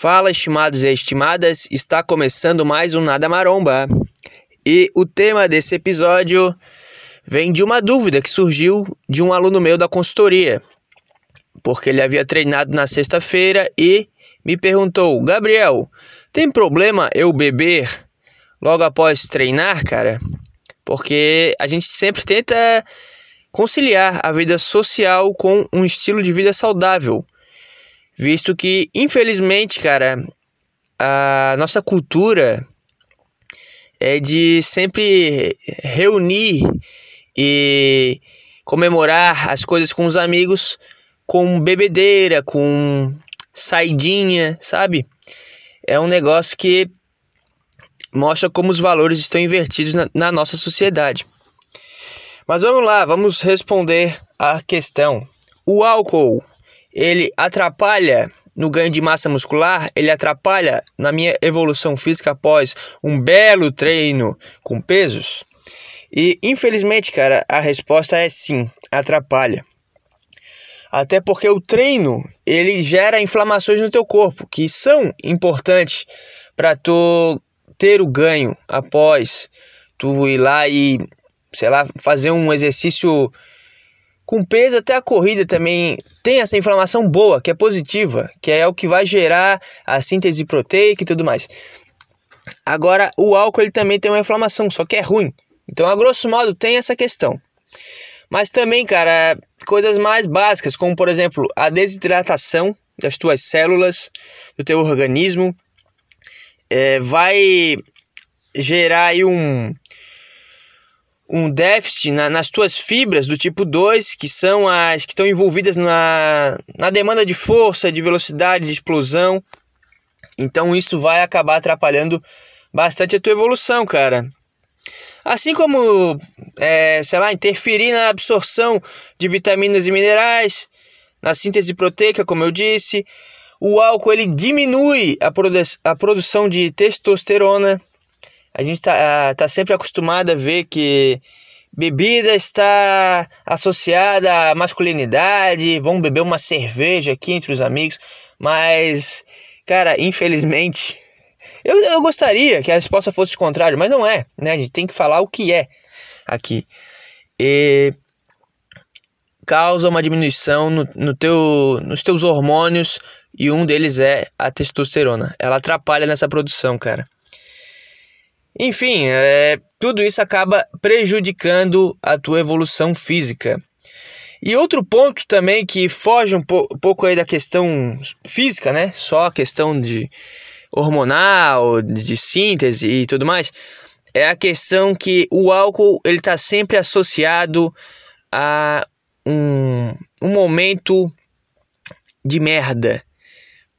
Fala, estimados e estimadas, está começando mais um Nada Maromba. E o tema desse episódio vem de uma dúvida que surgiu de um aluno meu da consultoria, porque ele havia treinado na sexta-feira e me perguntou: Gabriel, tem problema eu beber logo após treinar, cara? Porque a gente sempre tenta conciliar a vida social com um estilo de vida saudável visto que, infelizmente, cara, a nossa cultura é de sempre reunir e comemorar as coisas com os amigos com bebedeira, com saidinha, sabe? É um negócio que mostra como os valores estão invertidos na, na nossa sociedade. Mas vamos lá, vamos responder a questão. O álcool ele atrapalha no ganho de massa muscular, ele atrapalha na minha evolução física após um belo treino com pesos? E infelizmente, cara, a resposta é sim, atrapalha. Até porque o treino, ele gera inflamações no teu corpo, que são importantes para tu ter o ganho após tu ir lá e, sei lá, fazer um exercício com peso até a corrida também tem essa inflamação boa, que é positiva, que é o que vai gerar a síntese proteica e tudo mais. Agora, o álcool ele também tem uma inflamação, só que é ruim. Então, a grosso modo, tem essa questão. Mas também, cara, coisas mais básicas, como por exemplo, a desidratação das tuas células, do teu organismo, é, vai gerar aí um, um déficit na, nas tuas fibras do tipo 2, que são as que estão envolvidas na, na demanda de força, de velocidade, de explosão. Então isso vai acabar atrapalhando bastante a tua evolução, cara. Assim como, é, sei lá, interferir na absorção de vitaminas e minerais, na síntese proteica, como eu disse. O álcool ele diminui a, produ a produção de testosterona a gente está tá sempre acostumado a ver que bebida está associada à masculinidade, vamos beber uma cerveja aqui entre os amigos, mas, cara, infelizmente, eu, eu gostaria que a resposta fosse o contrário, mas não é, né? A gente tem que falar o que é aqui. E causa uma diminuição no, no teu, nos teus hormônios e um deles é a testosterona. Ela atrapalha nessa produção, cara. Enfim, é, tudo isso acaba prejudicando a tua evolução física. E outro ponto também que foge um, po pouco aí da questão física, né? Só a questão de hormonal, de síntese e tudo mais, é a questão que o álcool ele está sempre associado a um, um momento de merda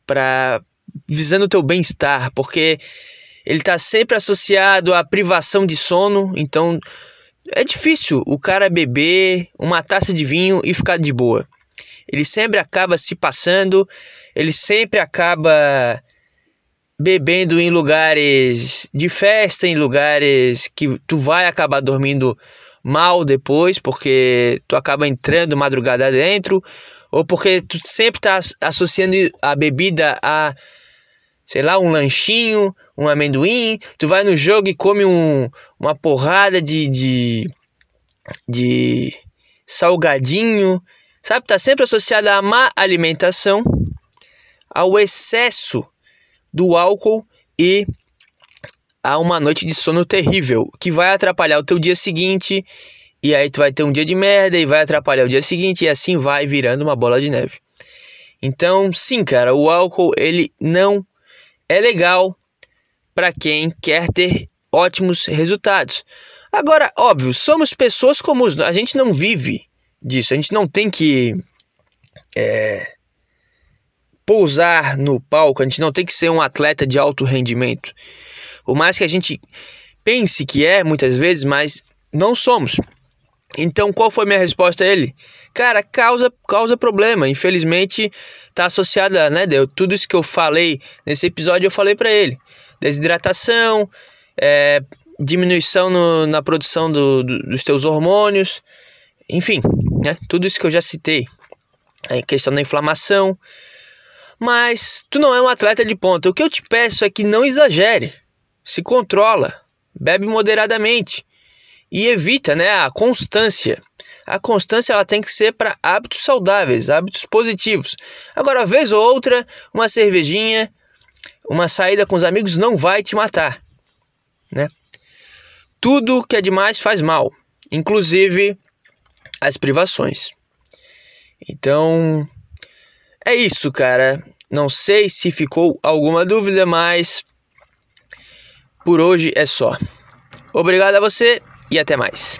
para visando o teu bem-estar, porque ele está sempre associado à privação de sono, então é difícil o cara beber uma taça de vinho e ficar de boa. Ele sempre acaba se passando, ele sempre acaba bebendo em lugares de festa, em lugares que tu vai acabar dormindo mal depois, porque tu acaba entrando madrugada dentro, ou porque tu sempre está associando a bebida a sei lá, um lanchinho, um amendoim, tu vai no jogo e come um, uma porrada de, de, de salgadinho, sabe? Tá sempre associada à má alimentação, ao excesso do álcool e a uma noite de sono terrível, que vai atrapalhar o teu dia seguinte, e aí tu vai ter um dia de merda e vai atrapalhar o dia seguinte, e assim vai virando uma bola de neve. Então, sim, cara, o álcool ele não é legal para quem quer ter ótimos resultados. Agora, óbvio, somos pessoas comuns, a gente não vive disso, a gente não tem que é, pousar no palco, a gente não tem que ser um atleta de alto rendimento. Por mais que a gente pense que é muitas vezes, mas não somos. Então, qual foi minha resposta a ele? Cara, causa, causa problema. Infelizmente, tá associada, né? Deu tudo isso que eu falei nesse episódio, eu falei para ele: desidratação, é, diminuição no, na produção do, do, dos teus hormônios, enfim, né? Tudo isso que eu já citei. A questão da inflamação. Mas tu não é um atleta de ponta. O que eu te peço é que não exagere. Se controla, bebe moderadamente e evita, né, a constância. A constância ela tem que ser para hábitos saudáveis, hábitos positivos. Agora, vez ou outra, uma cervejinha, uma saída com os amigos não vai te matar, né? Tudo que é demais faz mal, inclusive as privações. Então, é isso, cara. Não sei se ficou alguma dúvida, mas por hoje é só. Obrigado a você e até mais.